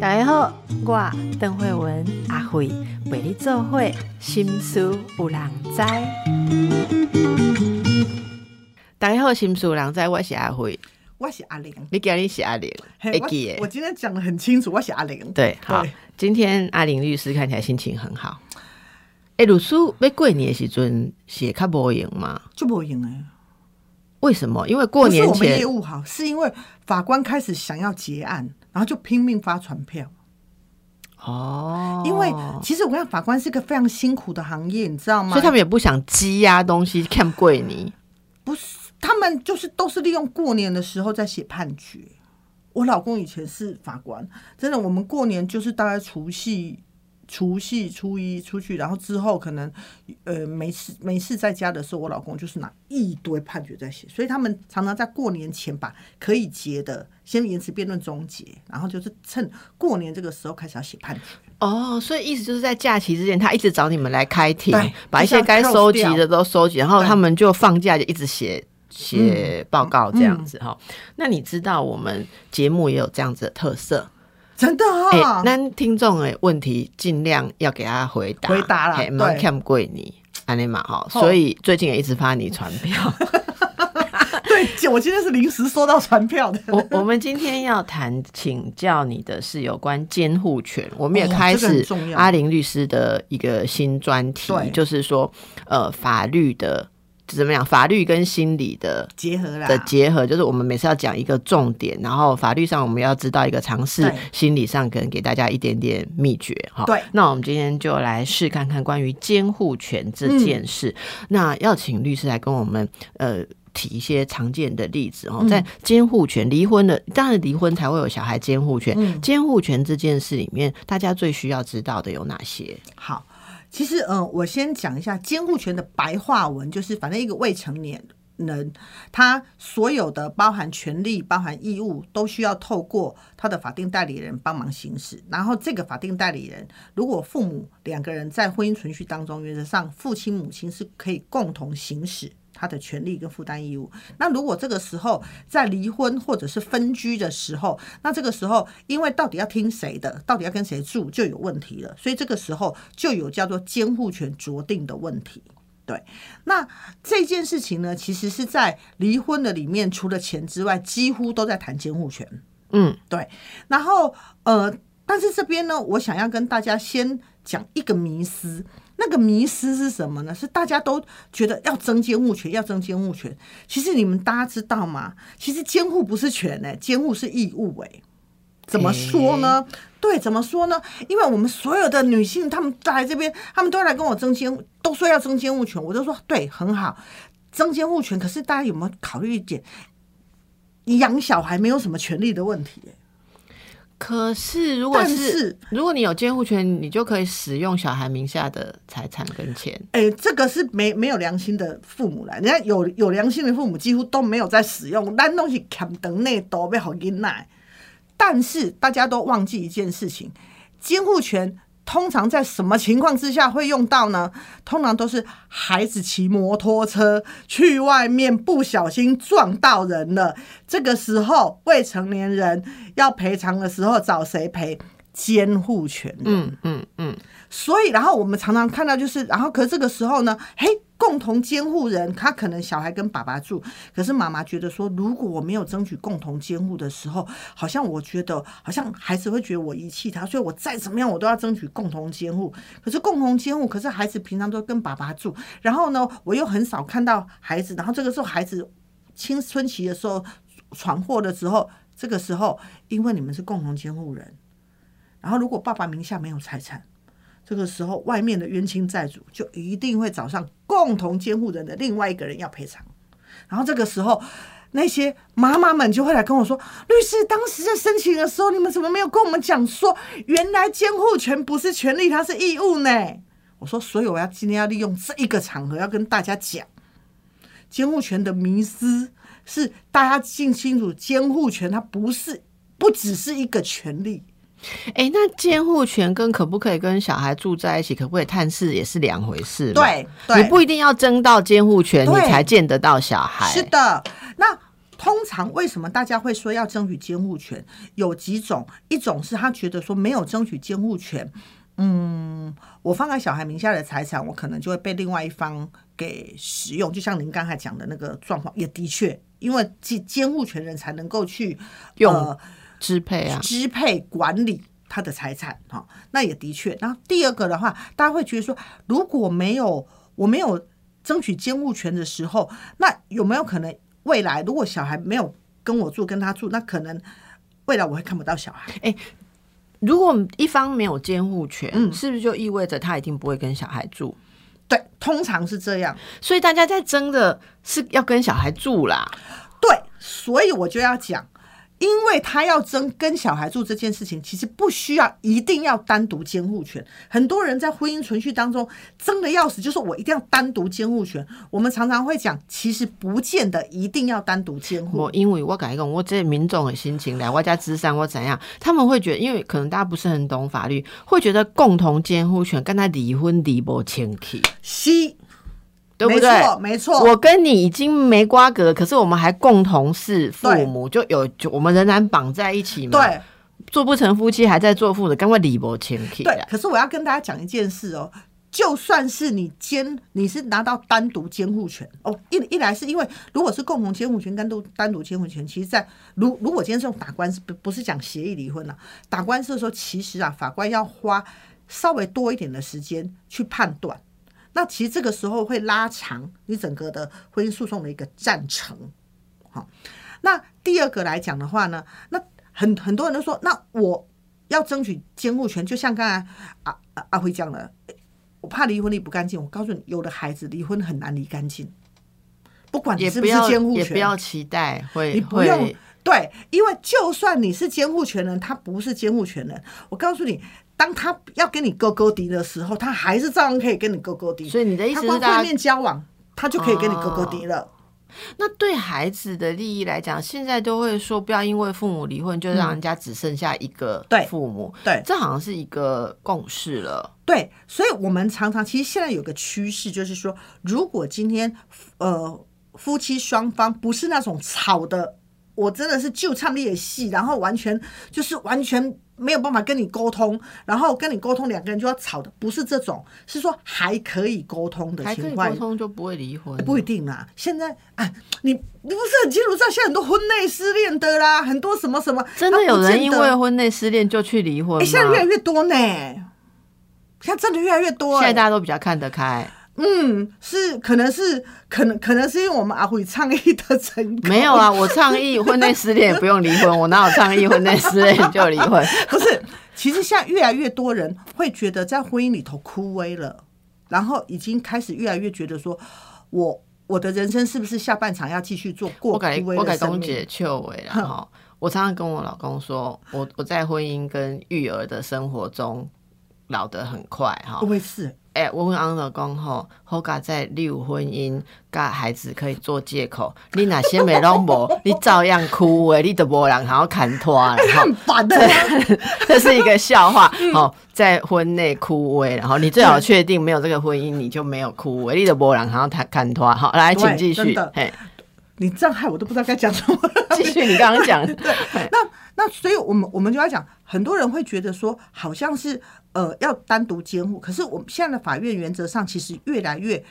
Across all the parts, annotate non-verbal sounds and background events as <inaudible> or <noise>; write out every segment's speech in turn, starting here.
大家好，我邓慧文阿慧为你做会心思有人知。大家好，心思有人知，我是阿慧，我是阿玲。你今日是阿玲，我会记的我今天讲的很清楚，我是阿玲。对，好，今天阿玲律师看起来心情很好。哎、鲁叔要过年的时阵是会较无闲吗？就无闲哎。为什么？因为过年前业务好，是因为法官开始想要结案，然后就拼命发传票。哦，因为其实我跟你，法官是一个非常辛苦的行业，你知道吗？所以他们也不想积压东西看贵你。不是，他们就是都是利用过年的时候在写判决。我老公以前是法官，真的，我们过年就是大概除夕、除夕、初一出去，然后之后可能呃没事没事在家的时候，我老公就是拿一堆判决在写，所以他们常常在过年前把可以结的先延迟辩论终结，然后就是趁过年这个时候开始要写判决。哦，所以意思就是在假期之前，他一直找你们来开庭，把一些该收集的都收集，然后他们就放假就一直写写报告这样子哈、那你知道我们节目也有这样子的特色，真的哎、啊，那听众的问题尽量要给他回答，回答啦嘿对。蛮看贵你。安尼嘛哈，所以最近也一直发你传 <laughs> 票。对，我今天是临时收到传票的。我我们今天要谈请教你的是有关监护权，我们也哦开始阿玲律师的一个新专题对，就是说呃法律的怎么样，法律跟心理的。结合啦的结合就是我们每次要讲一个重点，然后法律上我们要知道一个常识，心理上可能给大家一点点秘诀哈。对那我们今天就来试看看关于监护权这件事。嗯那要请律师来跟我们呃提一些常见的例子哦，嗯在监护权离婚的，当然离婚才会有小孩监护权。嗯监护权这件事里面，大家最需要知道的有哪些？好，其实嗯、我先讲一下监护权的白话文，就是反正一个未成年人，他所有的包含权利、包含义务，都需要透过他的法定代理人帮忙行使。然后这个法定代理人，如果父母两个人在婚姻存续当中，原则上父亲母亲是可以共同行使。他的权利跟负担义务。那如果这个时候在离婚或者是分居的时候，那这个时候因为到底要听谁的，到底要跟谁住就有问题了，所以这个时候就有叫做监护权酌定的问题。对，那这件事情呢，其实是在离婚的里面，除了钱之外，几乎都在谈监护权。嗯，对，然后呃，但是这边呢，我想要跟大家先讲一个迷思。那个迷失是什么呢？是大家都觉得要争监护权，要争监护权。其实你们大家知道吗？其实监护不是权哎、监护是义务哎、怎么说呢？对，怎么说呢？因为我们所有的女性，她们来这边，她们都来跟我争监，都说要争监护权，我就说对，很好，争监护权。可是大家有没有考虑一点，你养小孩没有什么权利的问题、欸？可是如果但是是如果你有监护权，你就可以使用小孩名下的财产跟钱。哎、这个是没没有良心的父母啦，人家有有良心的父母几乎都没有在使用，咱东西砍等内都被好囡奶。但是大家都忘记一件事情，监护权通常在什么情况之下会用到呢？通常都是孩子骑摩托车去外面不小心撞到人了，这个时候未成年人要赔偿的时候找谁赔？监护权人。嗯嗯嗯，所以，然后我们常常看到就是，然后可是这个时候呢，嘿，共同监护人他可能小孩跟爸爸住，可是妈妈觉得说，如果我没有争取共同监护的时候，好像我觉得好像孩子会觉得我遗弃他，所以我再怎么样我都要争取共同监护。可是共同监护，可是孩子平常都跟爸爸住，然后呢，我又很少看到孩子，然后这个时候孩子青春期的时候闯祸的时候，这个时候因为你们是共同监护人。然后，如果爸爸名下没有财产，这个时候外面的冤亲债主就一定会找上共同监护人的另外一个人要赔偿。然后这个时候，那些妈妈们就会来跟我说：“律师，当时在申请的时候，你们怎么没有跟我们讲说，原来监护权不是权利，它是义务呢？”我说：“所以我要今天要利用这一个场合，要跟大家讲，监护权的迷思是大家记清楚，监护权它不是不只是一个权利。”哎、那监护权跟可不可以跟小孩住在一起，可不可以探视，也是两回事。对对你不一定要争到监护权，你才见得到小孩。是的，那通常为什么大家会说要争取监护权？有几种，一种是他觉得说没有争取监护权，嗯，我放在小孩名下的财产，我可能就会被另外一方给使用。就像您刚才讲的那个状况，也的确，因为监监护权人才能够去用呃支配啊，支配管理他的财产哈、那也的确。然后第二个的话，大家会觉得说，如果没有我没有争取监护权的时候，那有没有可能未来如果小孩没有跟我住，跟他住，那可能未来我会看不到小孩。如果一方没有监护权，嗯是不是就意味着他一定不会跟小孩住？对，通常是这样。所以大家在争的是要跟小孩住啦。对，所以我就要讲，因为他要争跟小孩住这件事情，其实不需要一定要单独监护权。很多人在婚姻存续当中争的要死，就是我一定要单独监护权。我们常常会讲，其实不见得一定要单独监护。我因为我改讲，我这民众的心情来，我家智商我怎样，他们会觉得，因为可能大家不是很懂法律，会觉得共同监护权跟他离婚离不清气，西，对不对？没错，没错。我跟你已经没瓜葛，可是我们还共同是父母，就有就我们仍然绑在一起嘛。，对做不成夫妻还在做父的，赶快离不清气对啊，！可是我要跟大家讲一件事哦。就算是你监，你是拿到单独监护权哦，一一来是因为如果是共同监护权、单独单独监护权，其实在如如果今天是用打官司，不不是讲协议离婚了、打官司的时候，其实啊，法官要花稍微多一点的时间去判断。那其实这个时候会拉长你整个的婚姻诉讼的一个战程。好，那第二个来讲的话呢，那很很多人都说，那我要争取监护权，就像刚才阿阿阿辉讲的，我怕离婚离不干净。我告诉你，有的孩子离婚很难离干净，不管你是不是监护权，也不要期待会你不用对，因为就算你是监护权人，他不是监护权人。我告诉你，当他要跟你勾勾敌的时候，他还是照样可以跟你勾勾敌。所以你的意思是大家光会面交往，他就可以跟你勾勾敌了。那对孩子的利益来讲，现在都会说不要因为父母离婚就让人家只剩下一个嗯对父母，对这好像是一个共识了。对，所以我们常常其实现在有个趋势，就是说，如果今天呃夫妻双方不是那种吵的，我真的是就唱烈戏，然后完全就是完全没有办法跟你沟通，然后跟你沟通两个人就要吵的，不是这种，是说还可以沟通的还可以情况沟。通就不会离婚，不一定啦，现在哎，你你不是很清楚知道，现在很多婚内失恋的啦，很多什么什么，真的有人因为婚内失恋就去离婚？现在越来越多呢，现在真的越来越多、哎现在大家都比较看得开，嗯，是可能是可能可能是因为我们阿辉倡议的成功，没有啊？我倡议婚内失恋也不用离婚，我哪有倡议婚内失恋就离婚？不是，其实现在越来越多人会觉得在婚姻里头枯萎了，然后已经开始越来越觉得说，我我的人生是不是下半场要继续做过枯我改萎我改的生命？公姐秋伟了哈。我常常跟我老公说，我我在婚姻跟育儿的生活中老得很快哈会不。会是？哎、我问安老公吼，好甲在你有婚姻，甲孩子可以做借口。你哪些没拢无，你照样哭诶，你都无人还要砍拖了哈。很烦的、<laughs> 这是一个笑话。嗯好、在婚内哭萎，然后你最好确定没有这个婚姻，你就没有哭萎，你的波浪还要看看拖。好，来，请继续。嘿，你这样害我都不知道该讲什么。继续你刚刚讲 <laughs> 对。那那所以我们我们就要讲，很多人会觉得说，好像是呃要单独监护，可是我们现在的法院原则上其实越来越。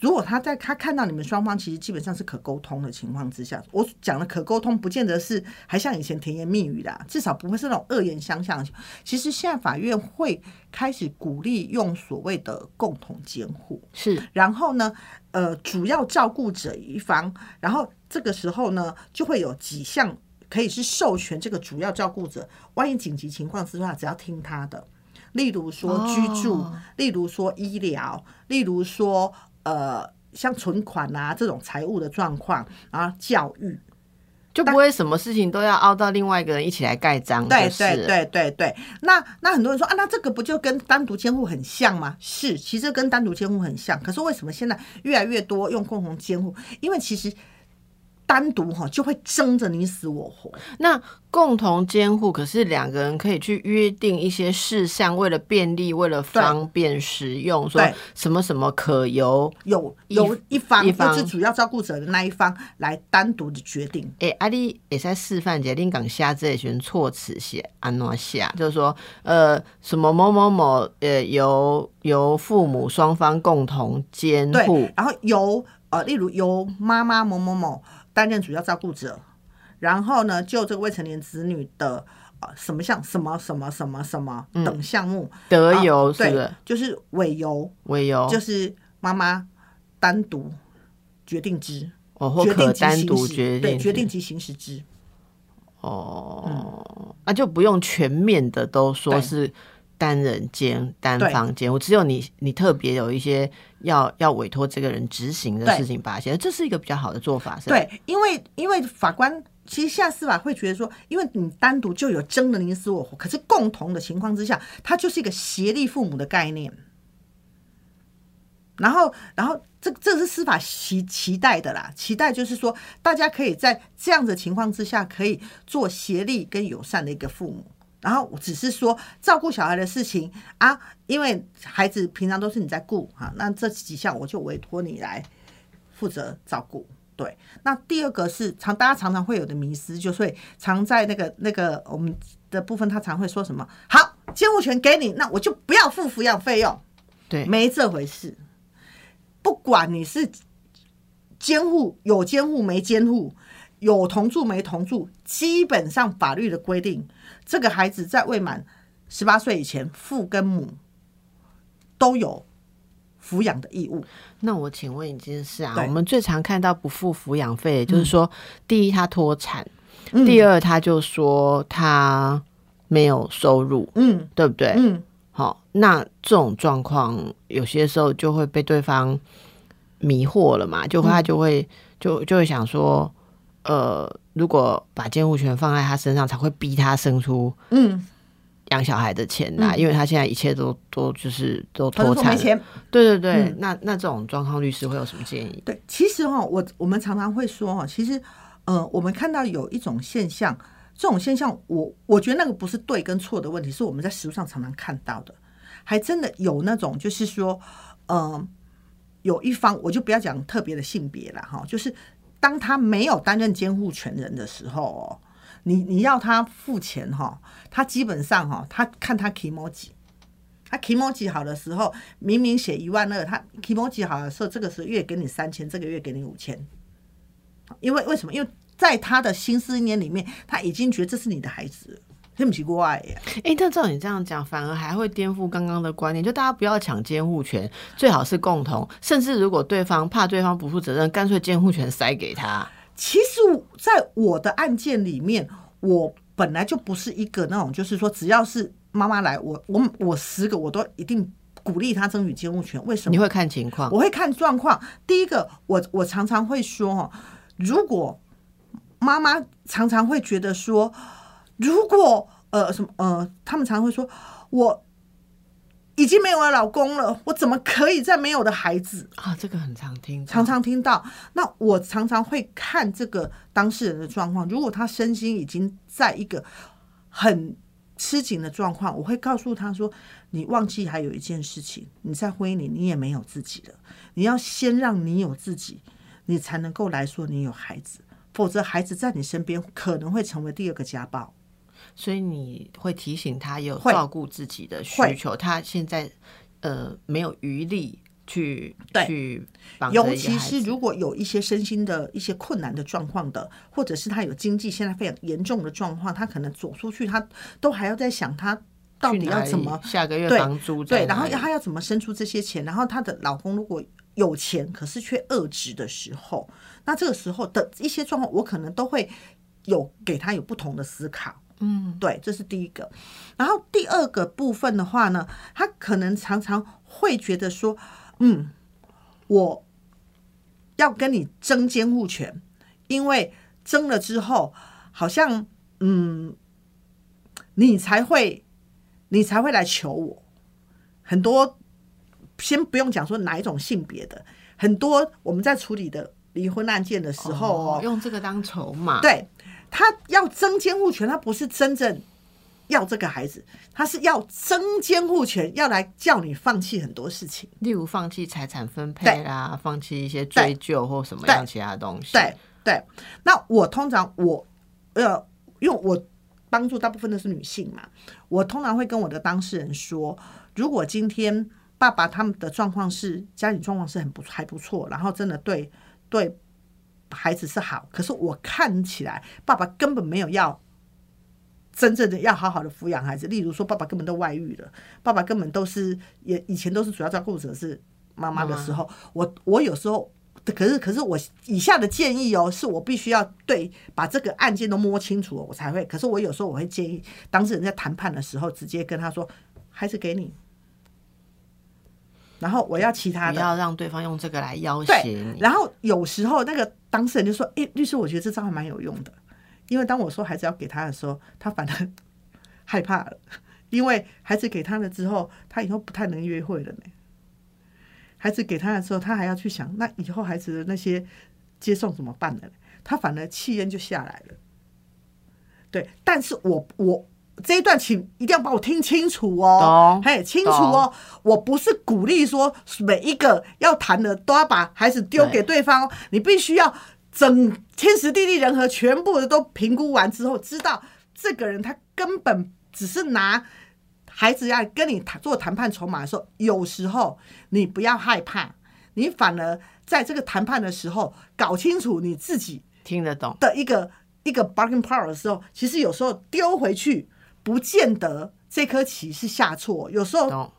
如果他在他看到你们双方其实基本上是可沟通的情况之下，我讲的可沟通，不见得是还像以前甜言蜜语啦，至少不会是那种恶言相向。其实现在法院会开始鼓励用所谓的共同监护，是。然后呢，呃，主要照顾者一方，然后这个时候呢，就会有几项可以是授权这个主要照顾者，万一紧急情况之下，只要听他的，例如说居住，哦。例如说医疗，例如说呃像存款啊这种财务的状况，啊教育，就不会什么事情都要凹到另外一个人一起来盖章。对对对对对，那那很多人说啊，那这个不就跟单独监护很像吗？是，其实跟单独监护很像。可是为什么现在越来越多用共同监护？因为其实单独哈就会争着你死我活。那共同监护，可是两个人可以去约定一些事项，为了便利，为了方便实用，说对什么什么可由。有有一方一方就是主要照顾者的那一方来单独的决定。诶、啊，丽也在示范一下，恁讲写这些措辞写安诺下？就是说，呃，什么某某某，呃，由由父母双方共同监对护，，然后由呃，例如由妈妈某某某担任主要照顾者，然后呢，就这个未成年子女的呃什么项什么什么什么什么等项目，得啊对由是不是？就是委由，委由。就是妈妈单独决定之，哦，或可单独决定对决定是及行使之。哦，啊，就不用全面的都说是单人间、单房间，我，只有你你特别有一些要要委托这个人执行的事情把它写，这是一个比较好的做法，是吧？对，因为因为法官其实现在司法会觉得说，因为你单独就有争的你死我活，可是共同的情况之下，它就是一个协力父母的概念。然后，然后这这是司法期期待的啦，期待就是说，大家可以在这样的情况之下，可以做协力跟友善的一个父母。然后只是说照顾小孩的事情啊，因为孩子平常都是你在顾啊，那这几项我就委托你来负责照顾。对，那第二个是常大家常常会有的迷失，就是会常在那个那个我们的部分，他常会说什么？好，监护权给你，那我就不要付抚养费用，对没这回事。不管你是监护有监护没监护，有同住没同住，基本上法律的规定，这个孩子在未满十八岁以前，父跟母都有抚养的义务。那我请问一件事啊，我们最常看到不付抚养费，就是说，第一他脱产，嗯。第二他就说他没有收入，嗯。对不对？嗯，好，那这种状况有些时候就会被对方迷惑了嘛，就会他就会、就就会想说，呃，如果把监护权放在他身上，才会逼他生出嗯，养小孩的钱来，因为他现在一切都都就是都他脱产。对对对，嗯。那那这种状况，律师会有什么建议？对，其实哈，我我们常常会说哈，其实呃，我们看到有一种现象，这种现象我我觉得那个不是对跟错的问题，是我们在实物上常常看到的，还真的有那种就是说，嗯、有一方我就不要讲特别的性别了哈，就是当他没有担任监护权人的时候哦，你你要他付钱哈，他基本上哈，他看他 e m o。他 e m o 好的时候，明明写一万二，他 e m o 好的时候，这个是月给你三千，这个月给你五千。因为为什么？因为在他的心思念里面，他已经觉得这是你的孩子了，对不起，过爱呀。哎、但照你这样讲，反而还会颠覆刚刚的观念，就大家不要抢监护权，最好是共同，甚至如果对方怕对方不负责任，干脆监护权塞给他。其实，在我的案件里面，我本来就不是一个那种，就是说，只要是妈妈来，我我我十个我都一定鼓励他争取监护权。为什么你？会看情况，我会看状况。第一个，我我常常会说哦，如果妈妈常常会觉得说，如果呃什么呃，他们常常会说，我已经没有了老公了，我怎么可以再没有的孩子？啊，这个很常听，常常听到。那我常常会看这个当事人的状况，如果他身心已经在一个很吃紧的状况，我会告诉他说：“你忘记还有一件事情，你在婚姻里你也没有自己了，你要先让你有自己，你才能够来说你有孩子，否则孩子在你身边可能会成为第二个家暴。”所以你会提醒他有照顾自己的需求，他现在呃没有余力去对去尤其是如果有一些身心的一些困难的状况的，或者是他有经济现在非常严重的状况，他可能走出去，他都还要在想他到底要怎么下个月房租在对，然后哪里她要怎么生出这些钱？然后她的老公如果有钱，可是却遏制的时候，那这个时候的一些状况，我可能都会有给他有不同的思考。嗯，对，这是第一个。然后第二个部分的话呢，他可能常常会觉得说，嗯，我要跟你争监护权，因为争了之后，好像嗯，你才会你才会来求我。很多先不用讲说哪一种性别的，很多我们在处理的离婚案件的时候哦，用这个当筹码，对他要争监护权，他不是真正要这个孩子，他是要争监护权，要来叫你放弃很多事情。例如放弃财产分配啦，放弃一些追究或什么样其他东西。对对，那我通常我呃，因为我帮助大部分都是女性嘛，我通常会跟我的当事人说，如果今天爸爸他们的状况是家里状况是很不还不错，然后真的对对孩子是好，可是我看起来爸爸根本没有要真正的要好好的抚养孩子，例如说爸爸根本都外遇了，爸爸根本都是也以前都是主要照顾者是妈妈的时候，我我有时候。可是，可是我以下的建议哦，是我必须要对把这个案件都摸清楚，我才会。可是我有时候我会建议当事人在谈判的时候，直接跟他说：“孩子给你。”然后我要其他的，不要让对方用这个来要挟你。然后有时候那个当事人就说：“哎，律师，我觉得这招还蛮有用的，因为当我说孩子要给他的时候，他反而害怕了，因为孩子给他了之后，他以后不太能约会了呢。”孩子给他的时候，他还要去想，那以后孩子的那些接送怎么办呢？他反而气焰就下来了。对，但是我我这一段请一定要把我听清楚哦，嘿，清楚哦，我不是鼓励说每一个要谈的都要把孩子丢给对方，哦。你必须要整天时地利人和全部的都评估完之后，知道这个人他根本只是拿。孩子要跟你谈做谈判筹码的时候，有时候你不要害怕，你反而在这个谈判的时候搞清楚你自己听得懂的一个一个 bargain power 的时候，其实有时候丢回去不见得这颗棋是下错，有时候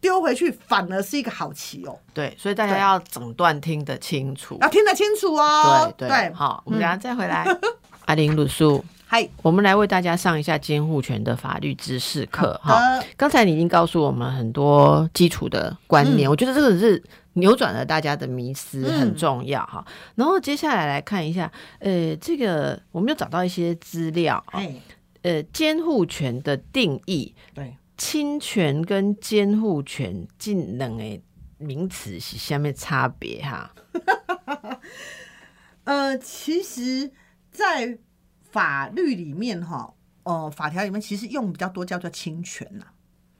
丢回去反而是一个好棋哦。对，所以大家要整段听得清楚，要听得清楚哦。对对，好，我们等下再回来。<laughs> 阿玲鲁素。嗨，我们来为大家上一下监护权的法律知识课哈。刚才你已经告诉我们很多基础的观念，我觉得这个是扭转了大家的迷思，很重要哈。然后接下来来看一下，呃，这个我们又找到一些资料啊，呃，监护权的定义，对，侵权跟监护权这两个名词是下面差别哈。<laughs> 呃，其实，在法律里面哈，呃，法条里面其实用比较多叫做侵权呐。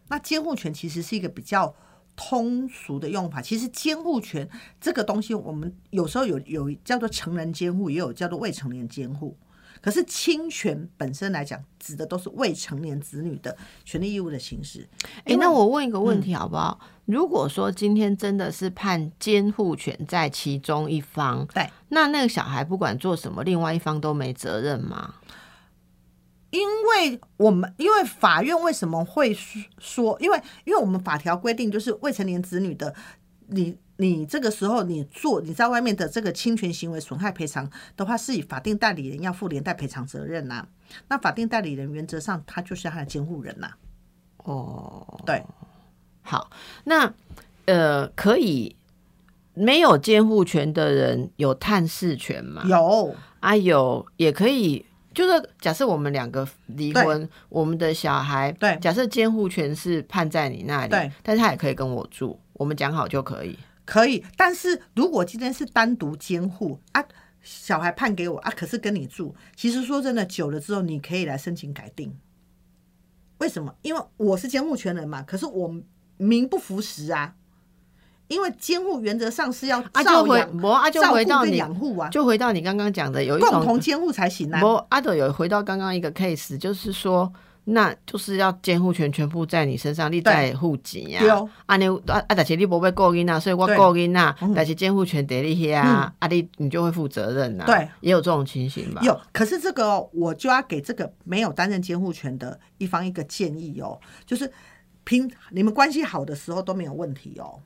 那监护权其实是一个比较通俗的用法。其实监护权这个东西，我们有时候有有叫做成人监护，也有叫做未成年监护。可是侵权本身来讲，指的都是未成年子女的权利义务的形式。哎，那我问一个问题好不好？如果说今天真的是判监护权在其中一方，对，那那个小孩不管做什么，另外一方都没责任吗？因为我们因为法院为什么会说？因为因为我们法条规定，就是未成年子女的你。你这个时候你做你在外面的这个侵权行为损害赔偿的话，是以法定代理人要负连带赔偿责任呐。那法定代理人原则上他就是他的监护人呐。哦，对，好，那呃，可以没有监护权的人有探视权吗？有啊，有也可以，就是假设我们两个离婚，我们的小孩，对，假设监护权是判在你那里，对，但是他也可以跟我住，我们讲好就可以。可以，但是如果今天是单独监护啊，小孩判给我啊，可是跟你住，其实说真的，久了之后你可以来申请改定。为什么？因为我是监护权人嘛，可是我名不符实啊。因为监护原则上是要照养、照顾跟养护啊，就回到你刚刚讲的，有一种共同监护才行啊。不，阿斗有回到刚刚一个 case，就是说。那就是要监护权全部在你身上，你在户籍呀。啊，你啊啊，但是你不会过因啊，所以我过因啊，但是监护权得你些啊，啊你你就会负责任呐。对，也有这种情形吧。有，可是这个我就要给这个没有担任监护权的一方一个建议哦，就是平你们关系好的时候都没有问题哦。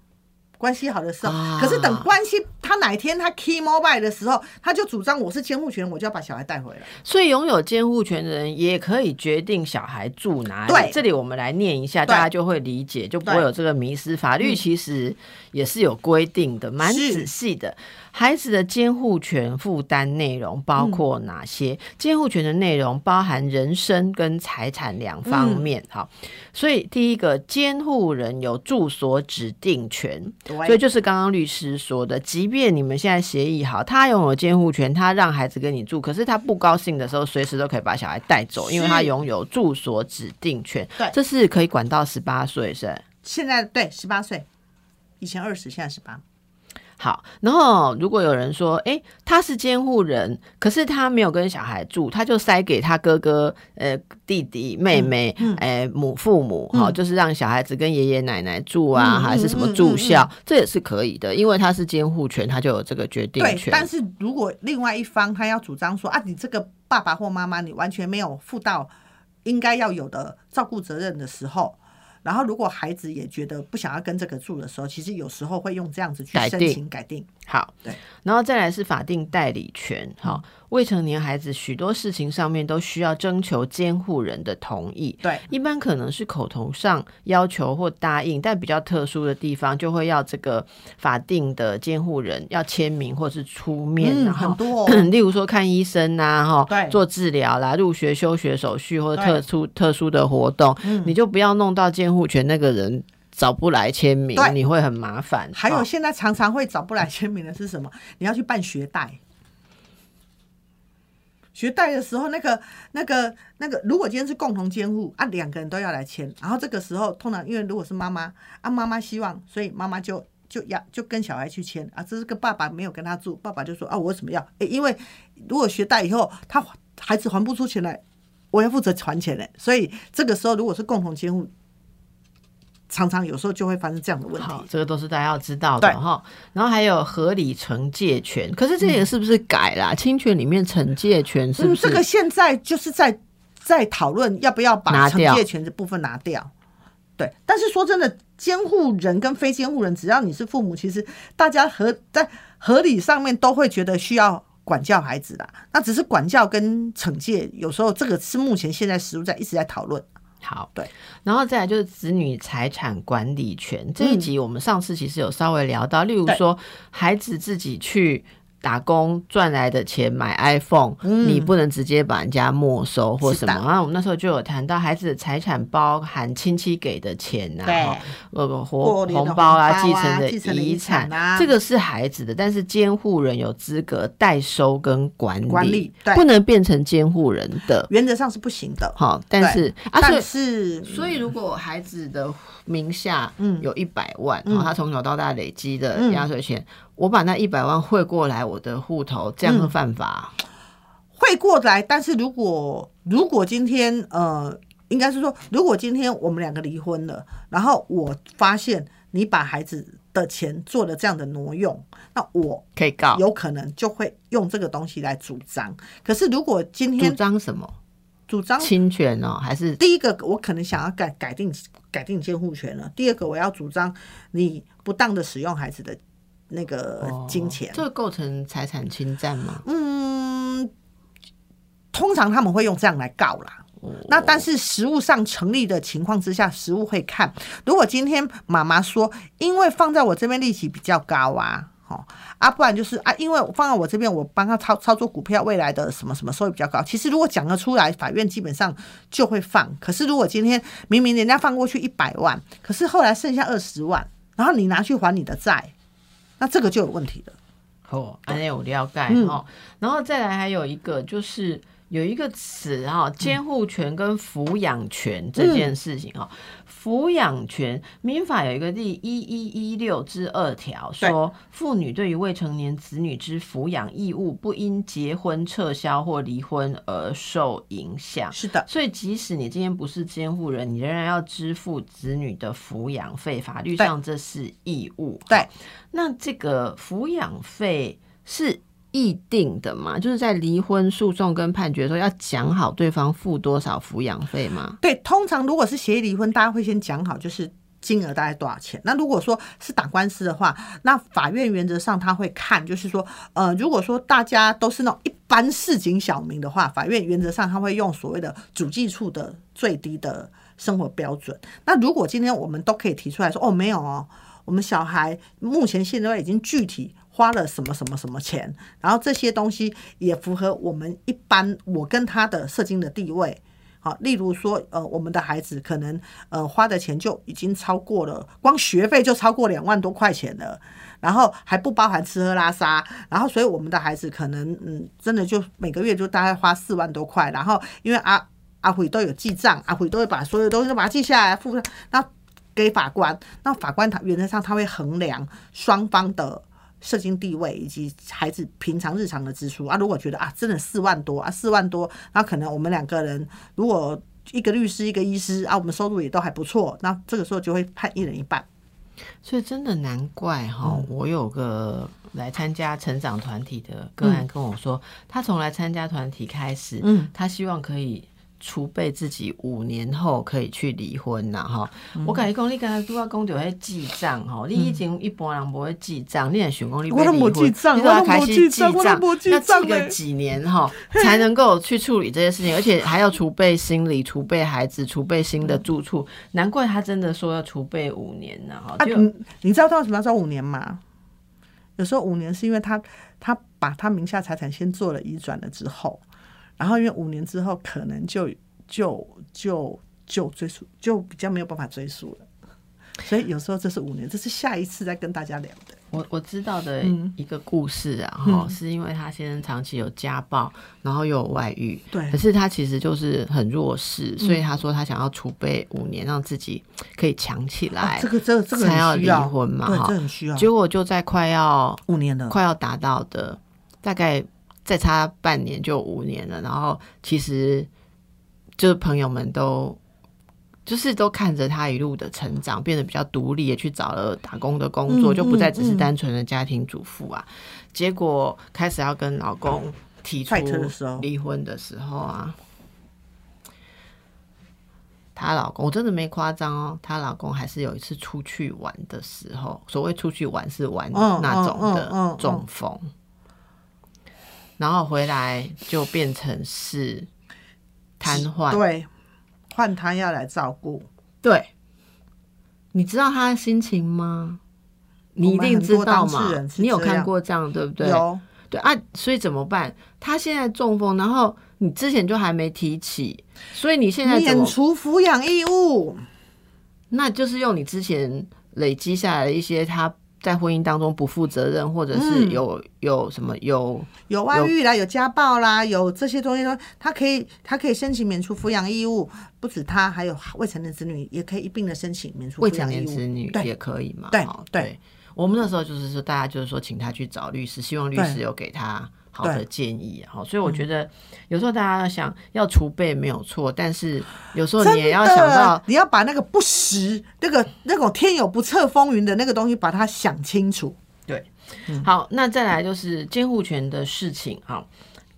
关系好的时候，可是等关系他哪天他 key mobile 的时候，他就主张我是监护权，我就要把小孩带回来。所以拥有监护权的人也可以决定小孩住哪里。对，这里我们来念一下，大家就会理解，就不会有这个迷失。法律其实也是有规定的，蛮仔细的。孩子的监护权负担内容包括哪些？监护权的内容包含人身跟财产两方面。好，所以第一个，监护人有住所指定权，所以就是刚刚律师说的，即便你们现在协议好，他拥有监护权，他让孩子跟你住，可是他不高兴的时候，随时都可以把小孩带走，因为他拥有住所指定权。对，这是可以管到十八岁，是？现在对十八岁，以前二十，现在十八。好，然后如果有人说，哎，他是监护人，可是他没有跟小孩住，他就塞给他哥哥、呃弟弟、妹妹、哎母父母，好，就是让小孩子跟爷爷奶奶住啊，还是什么住校，这也是可以的，因为他是监护权，他就有这个决定权。但是如果另外一方他要主张说啊，你这个爸爸或妈妈，你完全没有负到应该要有的照顾责任的时候。然后，如果孩子也觉得不想要跟这个住的时候，其实有时候会用这样子去申请改定。好，对，然后再来是法定代理权。好，未成年孩子许多事情上面都需要征求监护人的同意。对，一般可能是口头上要求或答应，但比较特殊的地方就会要这个法定的监护人要签名或是出面。嗯，很多，<clears throat> 例如说看医生呐，哈，对，做治疗啦，入学休学手续或者特殊特殊的活动，你就不要弄到监护权那个人。找不来签名，你会很麻烦。还有现在常常会找不来签名的是什么？你要去办学贷，学贷的时候，那个、那个、那个，如果今天是共同监护啊，两个人都要来签，然后这个时候通常因为如果是妈妈啊，妈妈希望，所以妈妈就就要就跟小孩去签啊，这是个爸爸没有跟他住，爸爸就说啊，我为什么要？哎，因为如果学贷以后他孩子还不出钱来，我要负责还钱嘞，所以这个时候如果是共同监护。常常有时候就会发生这样的问题，这个都是大家要知道的哈。然后还有合理惩戒权，可是这个是不是改啦？侵权里面惩戒权是不是？这个现在就是在在讨论要不要把惩戒权的部分拿掉。对，但是说真的，监护人跟非监护人，只要你是父母，其实大家合在合理上面都会觉得需要管教孩子的。那只是管教跟惩戒，有时候这个是目前现在实务在一直在讨论。好，对，然后再来就是子女财产管理权这一集，我们上次其实有稍微聊到，例如说孩子自己去。打工赚来的钱买 iPhone，你不能直接把人家没收或什么。然后我们那时候就有谈到孩子的财产包含亲戚给的钱呐，呃，红红包啊，继承的遗产啊，这个是孩子的，但是监护人有资格代收跟管理，管理不能变成监护人的，原则上是不行的。好，但是但是所以如果孩子的名下嗯。有一百万，然后他从小到大累积的压岁钱。我把那一百万汇过来我的户头，这样是犯法。汇过来，但是如果如果今天呃，应该是说，如果今天我们两个离婚了，然后我发现你把孩子的钱做了这样的挪用，那我可以告，有可能就会用这个东西来主张。可是如果今天主张什么？主张侵权哦，还是第一个我可能想要改改定改定监护权了。第二个我要主张你不当的使用孩子的。那个金钱，这构成财产侵占吗？嗯，通常他们会用这样来告啦。那但是实物上成立的情况之下，实物会看。如果今天妈妈说，因为放在我这边利息比较高啊，好啊，不然就是啊，因为放在我这边，我帮他操操作股票，未来的什么什么收益比较高。其实如果讲得出来，法院基本上就会放。可是如果今天明明人家放过去一百万，可是后来剩下二十万，然后你拿去还你的债。那这个就有问题了。哦，安内有了解哈，然后再来还有一个就是有一个词哈，监护权跟抚养权这件事情哈。抚养权，民法有一个第一一一六之二条说，妇女对于未成年子女之抚养义务，不因结婚撤销或离婚而受影响。是的，所以即使你今天不是监护人，你仍然要支付子女的抚养费，法律上这是义务。对，那这个抚养费是。议定的嘛，就是在离婚诉讼跟判决的时候要讲好对方付多少抚养费嘛。对，通常如果是协议离婚，大家会先讲好，就是金额大概多少钱。那如果说是打官司的话，那法院原则上他会看，就是说，呃，如果说大家都是那种一般市井小民的话，法院原则上他会用所谓的主计处的最低的生活标准。那如果今天我们都可以提出来说，哦，没有哦，我们小孩目前现在已经具体。花了什么什么什么钱，然后这些东西也符合我们一般我跟他的社经的地位。好，例如说，呃，我们的孩子可能呃花的钱就已经超过了，光学费就超过两万多块钱了，然后还不包含吃喝拉撒，然后所以我们的孩子可能嗯，真的就每个月就大概花四万多块，然后因为阿阿辉都有记账，阿辉都会把所有东西都把它记下来付，那给法官，那法官他原则上他会衡量双方的。社经地位以及孩子平常日常的支出啊，如果觉得啊，真的四万多啊，四万多，那可能我们两个人如果一个律师一个医师啊，我们收入也都还不错，那这个时候就会判一人一半。所以真的难怪哈，我有个来参加成长团体的个案跟我说，他从来参加团体开始，嗯，他希望可以。储备自己五年后可以去离婚呐，哈！我跟你讲，你刚才都要讲就会记账哈，你以前一般人不会记账，你也想讲你不离婚，你都要开始记账，要记个几年哈，才能够去处理这些事情，而且还要储备心理、储备孩子、储备新的住处。难怪他真的说要储备五年呢，哈！就你知道他为什么要说五年吗？有时候五年是因为他他把他名下财产先做了移转了之后。然后因为五年之后可能就就就就追溯就比较没有办法追溯了，所以有时候这是五年，这是下一次再跟大家聊的。我我知道的一个故事啊，哈，是因为他先生长期有家暴，然后又有外遇，对，可是他其实就是很弱势，所以他说他想要储备五年，让自己可以强起来。这个这个这个才要离婚嘛，哈，这很需要。结果就在快要五年了，快要达到的大概。再差半年就五年了，然后其实就是朋友们都就是都看着他一路的成长，变得比较独立，也去找了打工的工作，就不再只是单纯的家庭主妇啊。结果开始要跟老公提出离婚的时候啊，她老公我真的没夸张哦，她老公还是有一次出去玩的时候，所谓出去玩是玩那种的中风。然后回来就变成是瘫痪，对，换他要来照顾，对，你知道他的心情吗？你一定知道吗？你有看过这样对不对？有，对啊，所以怎么办？他现在中风，然后你之前就还没提起，所以你现在免除抚养义务，那就是用你之前累积下来的一些他。在婚姻当中不负责任，或者是有有什么有有外遇啦，有家暴啦，有这些东西，说他可以他可以申请免除抚养义务，不止他，还有未成年子女也可以一并的申请免除抚养未成年子女也可以嘛？对对，我们那时候就是说，大家就是说，请他去找律师，希望律师有给他。好的建议哈，所以我觉得有时候大家想要储备没有错，但是有时候你也要想到，你要把那个不实、那个那种天有不测风云的那个东西，把它想清楚。对，好，那再来就是监护权的事情哈，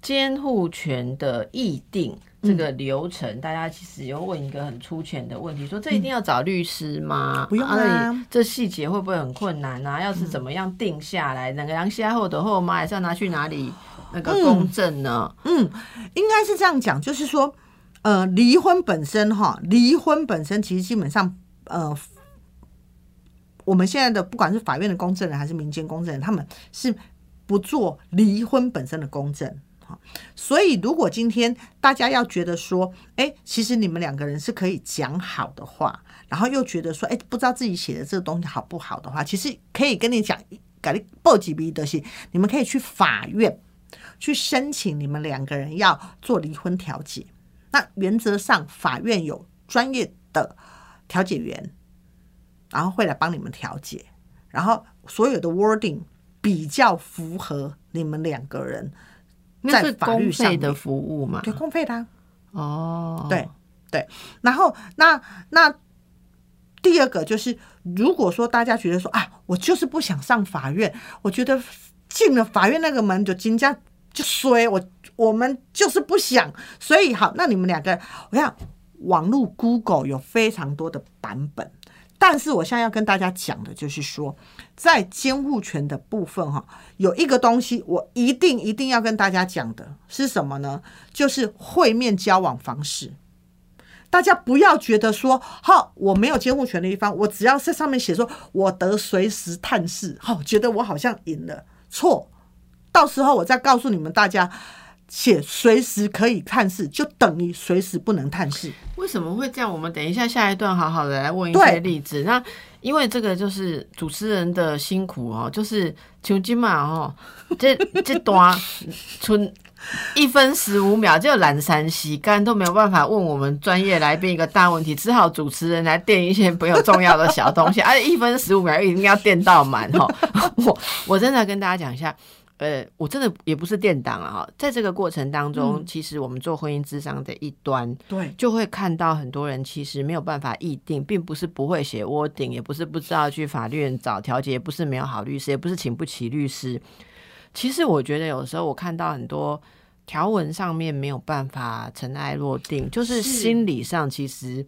监护权的议定。这个流程，大家其实有问一个很粗浅的问题，说这一定要找律师吗？不用啊，这细节会不会很困难啊？要是怎么样定下来，那个杨希后的后妈还是要拿去哪里那个公证呢？嗯，应该是这样讲，就是说，呃，离婚本身哈，离婚本身其实基本上，呃，我们现在的不管是法院的公证人还是民间公证人，他们是不做离婚本身的公证。所以，如果今天大家要觉得说，哎，其实你们两个人是可以讲好的话，然后又觉得说，哎，不知道自己写的这个东西好不好的话，其实可以跟你讲，改你报几笔的信，你们可以去法院去申请，你们两个人要做离婚调解。那原则上，法院有专业的调解员，然后会来帮你们调解，然后所有的 wording 比较符合你们两个人。在法律上的服务嘛，对公费的哦，对对。然后那那第二个就是，如果说大家觉得说啊，我就是不想上法院，我觉得进了法院那个门就金家就衰，我我们就是不想。所以好，那你们两个，我想网络 Google 有非常多的版本。但是我现在要跟大家讲的就是说，在监护权的部分哈，有一个东西我一定一定要跟大家讲的是什么呢？就是会面交往方式。大家不要觉得说，好，我没有监护权的一方，我只要在上面写说我得随时探视，好，觉得我好像赢了。错，到时候我再告诉你们大家，写随时可以探视，就等于随时不能探视。为什么会这样？我们等一下下一段好好的来问一些例子。那因为这个就是主持人的辛苦哦，就是求金嘛哦，这这段存一分十五秒就懒山洗干都没有办法问我们专业来宾一个大问题，只好主持人来垫一些没有重要的小东西，而且一分十五秒一定要垫到满哦。我我真的跟大家讲一下。呃，我真的也不是垫档啊哈，在这个过程当中，嗯其实我们做婚姻智商的一端，对，就会看到很多人其实没有办法议定，并不是不会写 wording，也不是不知道去法律院找调解，也不是没有好律师，也不是请不起律师。其实我觉得有时候我看到很多条文上面没有办法尘埃落定，就是是心理上其实。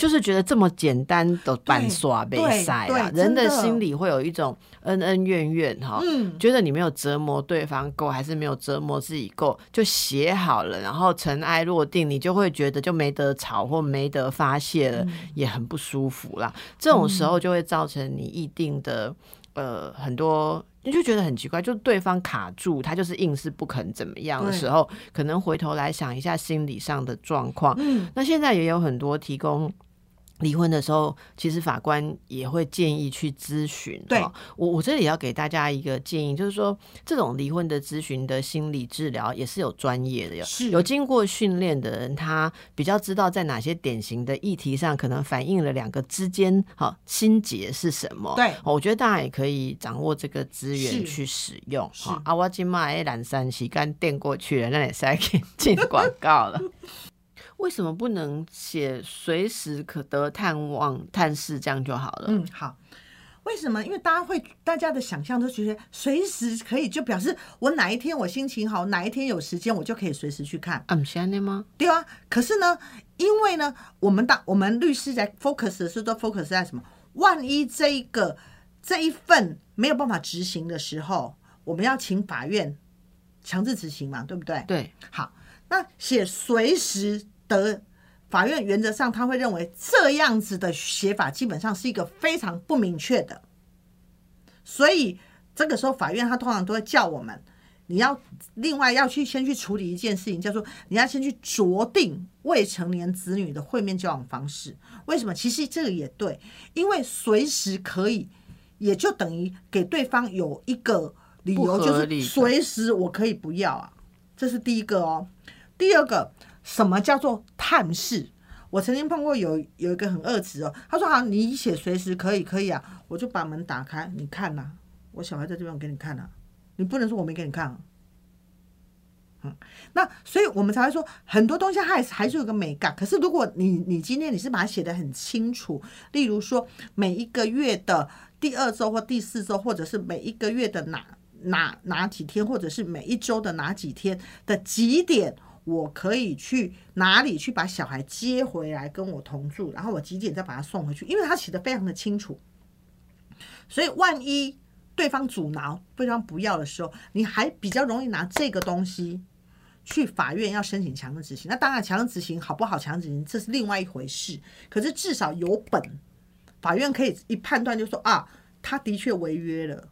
就是觉得这么简单的板刷被对塞对啦，人的心里会有一种恩恩怨怨哈，嗯，觉得你没有折磨对方够，还是没有折磨自己够，就写好了，然后尘埃落定，你就会觉得就没得吵或没得发泄了，也很不舒服啦。这种时候就会造成你一定的呃很多。你就觉得很奇怪，就对方卡住，他就是硬是不肯怎么样的时候，可能回头来想一下心理上的状况。嗯，那现在也有很多提供离婚的时候，其实法官也会建议去咨询。对哦我我这里要给大家一个建议，就是说这种离婚的咨询的心理治疗也是有专业的，有是有经过训练的人，他比较知道在哪些典型的议题上可能反映了两个之间哈心结是什么。对哦我觉得大家也可以掌握这个资源去使用。是好啊，我今麦懒山洗干电过去了，那也是可以进广告了。<laughs> 为什么不能写随时可得探望探视这样就好了？嗯，好。为什么？因为大家会，大家的想象都觉得随时可以，就表示我哪一天我心情好，哪一天有时间，我就可以随时去看。啊，不是安内吗？对啊，可是呢，因为呢，我们当我们律师在 focus 的时候，都 focus 在什么？万一这一个这一份没有办法执行的时候，我们要请法院强制执行嘛，对不对？对，好，那写随时得，法院原则上他会认为这样子的写法基本上是一个非常不明确的，所以这个时候法院他通常都会叫我们，你要另外要去先去处理一件事情，叫做你要先去酌定未成年子女的会面交往方式。为什么？其实这个也对，因为随时可以，也就等于给对方有一个理由，就是随时我可以不要啊，这是第一个哦。第二个，什么叫做探视？我曾经碰过有有一个很恶质哦，他说好，你写随时可以可以啊，我就把门打开，你看呐、我小孩在这边，我给你看呐、你不能说我没给你看啊。嗯，那所以我们才会说很多东西它还是还是有个美感。可是如果你你今天你是把它写的很清楚，例如说每一个月的第二周或第四周，或者是每一个月的哪哪哪几天，或者是每一周的哪几天的几点，我可以去哪里去把小孩接回来跟我同住，然后我几点再把他送回去，因为他写的非常的清楚。所以万一对方阻挠、对方不要的时候，你还比较容易拿这个东西去法院要申请强制执行。那当然，强制执行好不好强制执行，这是另外一回事。可是至少有本，法院可以一判断就说啊，他的确违约了。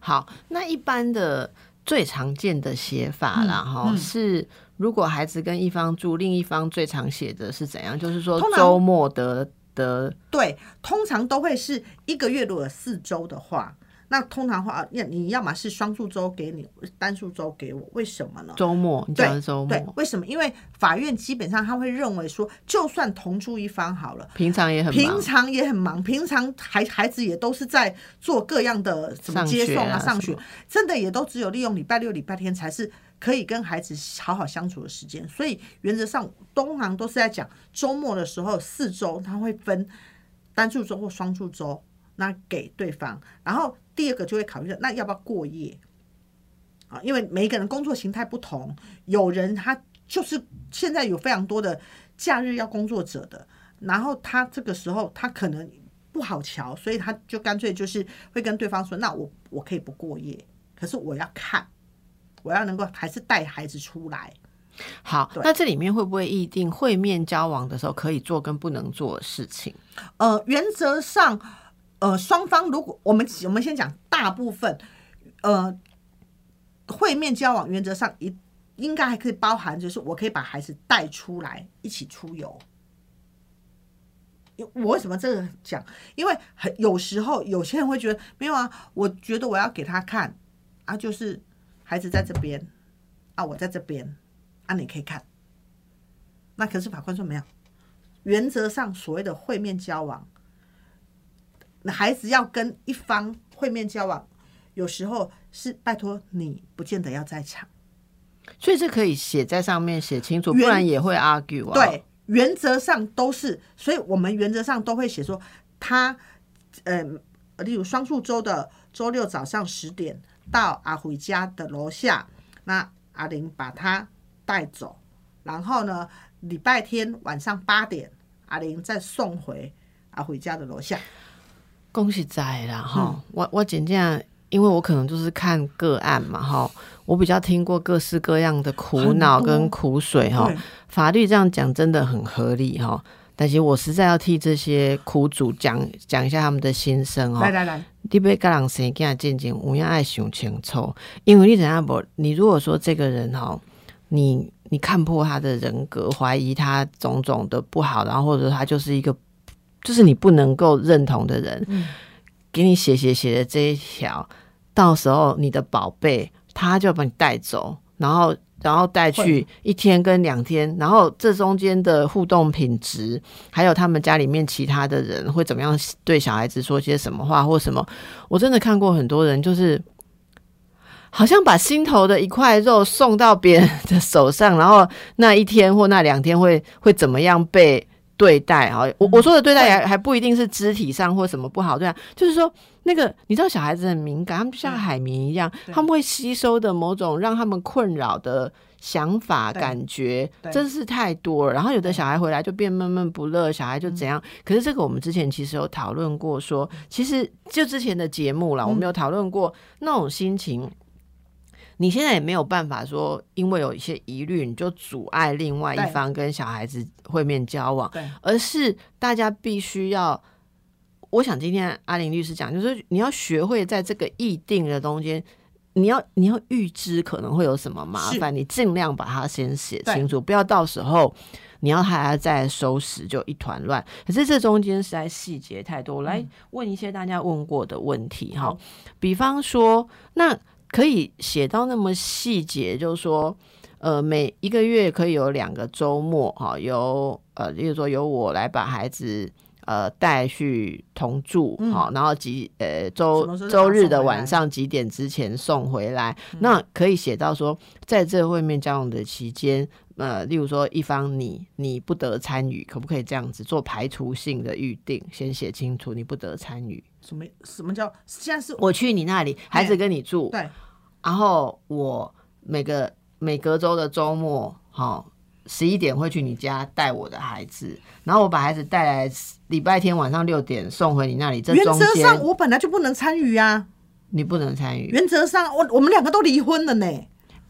好，那一般的最常见的写法啦，哈、嗯是如果孩子跟一方住，另一方最常写的是怎样？就是说周末的的对，通常都会是一个月如果有四周的话，那通常话，要你要么是双数周给你，单数周给我，为什么呢？周末，你讲周对，末，为什么？因为法院基本上他会认为说，就算同住一方好了。平常也很忙，平常也很忙，平常孩孩子也都是在做各样的什么接送啊、啊上学，真的也都只有利用礼拜六、礼拜天才是可以跟孩子好好相处的时间。所以原则上，东航都是在讲周末的时候，四周他会分单数周或双数周，那给对方。然后第二个就会考虑到那要不要过夜啊？因为每一个人工作形态不同，有人他就是现在有非常多的假日要工作者的，然后他这个时候他可能不好瞧，所以他就干脆就是会跟对方说：“那我我可以不过夜，可是我要看，我要能够还是带孩子出来。好，那这里面会不会议定会面交往的时候可以做跟不能做的事情？”呃，原则上，呃，双方如果我们我们先讲大部分呃，会面交往原则上一应该还可以包含，就是我可以把孩子带出来一起出游。我为什么这个讲？因为很有时候有些人会觉得没有啊，我觉得我要给他看啊，就是孩子在这边啊，我在这边啊，你可以看。那可是法官说没有，原则上所谓的会面交往，孩子要跟一方会面交往，有时候是拜托你不见得要在场。所以这可以写在上面写清楚，不原然也会 argue 啊。对，原则上都是，所以我们原则上都会写说他，呃，例如双数周的周六早上十点到阿辉家的楼下，那阿玲把他带走，然后呢，礼拜天晚上八点，阿玲再送回阿辉家的楼下。恭喜在啦哈！嗯我我简正，因为我可能就是看个案嘛哈，我比较听过各式各样的苦恼跟苦水哈。法律这样讲真的很合理哈，但是我实在要替这些苦主讲讲一下他们的心声哦来。来来，你要跟人生囝渐渐，有影爱想清楚，因为你怎样不？你如果说这个人哈，你你看破他的人格，怀疑他种种的不好，然后或者他就是一个，就是你不能够认同的人，嗯给你写写写的这一条，到时候你的宝贝他就把你带走，然后然后带去一天跟两天，然后这中间的互动品质，还有他们家里面其他的人会怎么样对小孩子说些什么话或什么，我真的看过很多人就是。好像把心头的一块肉送到别人的手上，然后那一天或那两天会会怎么样被对待啊？我我说的对待还还不一定是肢体上或什么不好对啊，就是说那个你知道小孩子很敏感，他们就像海绵一样，他们会吸收的某种让他们困扰的想法、感觉，真是太多了。然后有的小孩回来就变闷闷不乐，小孩就怎样。可是这个我们之前其实有讨论过说其实就之前的节目啦，我们有讨论过那种心情。你现在也没有办法说，因为有一些疑虑，你就阻碍另外一方跟小孩子会面交往，对，而是大家必须要。我想今天阿林律师讲，就是你要学会在这个议定的中间，你要你要预知可能会有什么麻烦，你尽量把它先写清楚，不要到时候你要还要再收拾就一团乱。可是这中间实在细节太多，我来问一些大家问过的问题哈好，比方说那。可以写到那么细节，就是说，呃，每一个月可以有两个周末，哈，由呃，例如说由我来把孩子呃带去同住，好、然后几呃周周日的晚上几点之前送回来，那可以写到说，在这会面交往的期间，呃，例如说一方你你不得参与，可不可以这样子做排除性的预定？先写清楚，你不得参与。什么什么叫现在是我去你那里，孩子跟你住，对然后我每个每隔周的周末，好十一点会去你家带我的孩子，然后我把孩子带来礼拜天晚上六点送回你那里。这原则上我本来就不能参与啊。你不能参与。原则上，我我们两个都离婚了呢，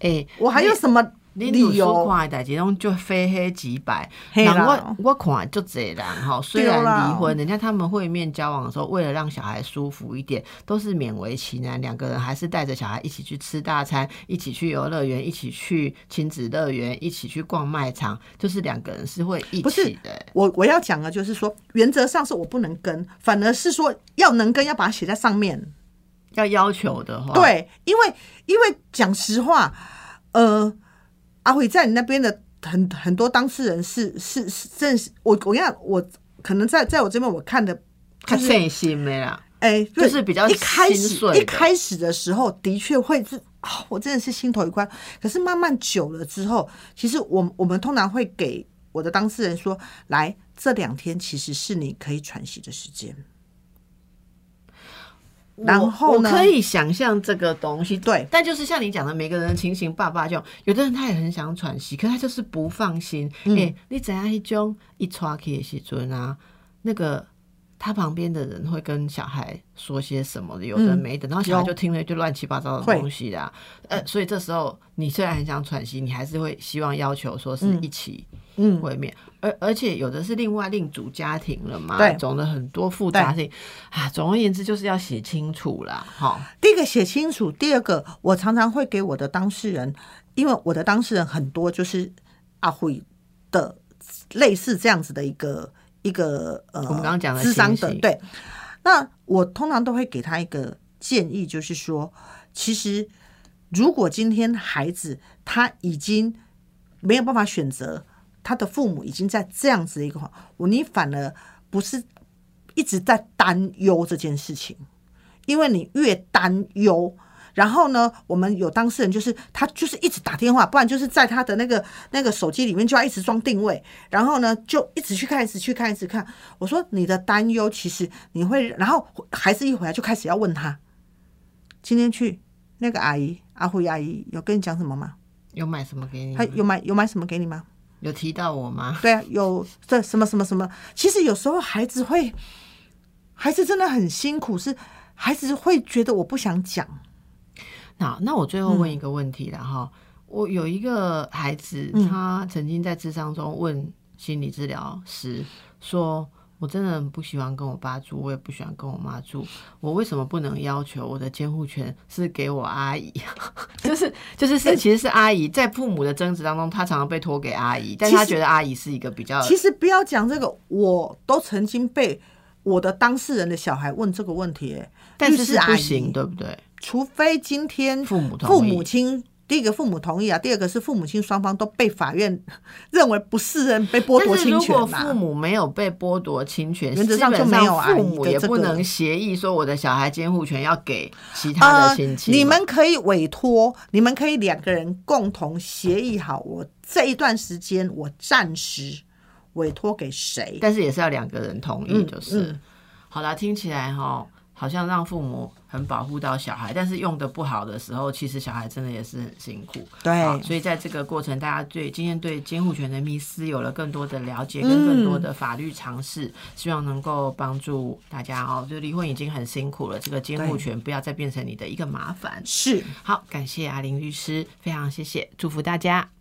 哎、我还有什么你理由？看的代志，拢就非黑即白。嘿那我我看就这人哈，虽然离婚，人家他们会面交往的时候，为了让小孩舒服一点，都是勉为其难，两个人还是带着小孩一起去吃大餐，一起去游乐园，一起去亲子乐园，一起去逛卖场，就是两个人是会一起的。我我要讲的就是说，原则上是我不能跟，反而是说要能跟，要把它写在上面。要要求的话，，对，因为因为讲实话，呃，阿辉在你那边的很很多当事人是是是，真的是我我跟你讲，我可能在在我这边我看的，就是他细心的啦。哎、就是比较一开始一开始的时候，的确会是啊、我真的是心头一关。可是慢慢久了之后，其实我我们通常会给我的当事人说，来这两天其实是你可以喘息的时间。然后呢我我可以想象这个东西，对但就是像你讲的，每个人的情形爸爸就有的人他也很想喘息，可他就是不放心。哎、嗯你怎样一种一抓起的时阵啊，那个他旁边的人会跟小孩说些什么的，有的嗯没的，然后小孩就听了一堆乱七八糟的东西啦。呃，所以这时候你虽然很想喘息，你还是会希望要求说是嗯一起。嗯，毁灭。而而且有的是另外另组家庭了嘛，对总的很多复杂性啊。总而言之，就是要写清楚啦，哈。第一个写清楚，第二个我常常会给我的当事人，因为我的当事人很多就是阿辉的类似这样子的一个一个呃，我们刚刚讲的智商的对。那我通常都会给他一个建议，就是说，其实如果今天孩子他已经没有办法选择，他的父母已经在这样子的一个话，我你反而不是一直在担忧这件事情，因为你越担忧。然后呢，我们有当事人，就是他就是一直打电话，不然就是在他的那个那个手机里面就要一直装定位，然后呢就一直去看，一直去看，一直看。我说你的担忧其实你会，然后孩子一回来就开始要问他，今天去那个阿姨阿辉阿姨有跟你讲什么吗？有买什么给你？他有买有买什么给你吗？有提到我吗？对啊，有这什么什么什么。其实有时候孩子会，孩子真的很辛苦，是孩子会觉得我不想讲。那那我最后嗯问一个问题了哈，我有一个孩子，嗯他曾经在智商中问心理治疗师说：“我真的很不喜欢跟我爸住，我也不喜欢跟我妈住，我为什么不能要求我的监护权是给我阿姨？<laughs> 就是就是是，其实是阿姨在父母的争执当中，她常常被托给阿姨，但是他觉得阿姨是一个比较其实不要讲这个，我都曾经被我的当事人的小孩问这个问题、欸，但是是不行，对不对？除非今天父母父母亲。第一个父母同意啊，第二个是父母亲双方都被法院 <laughs> 认为不是人被剥夺侵权嘛。果父母没有被剥夺侵权，原则上就没有父母也不能协议说我的小孩监护权要给其他的亲戚、呃。你们可以委托，你们可以两个人共同协议好，我这一段时间我暂时委托给谁。但是也是要两个人同意，嗯就是、嗯好啦。听起来哈，好像让父母很保护到小孩，但是用的不好的时候，其实小孩真的也是很辛苦。对好所以在这个过程，大家对今天对监护权的迷思有了更多的了解，跟更多的法律常识，希望能够帮助大家哦。就离婚已经很辛苦了，这个监护权不要再变成你的一个麻烦。是。好，感谢阿林律师，非常谢谢，祝福大家。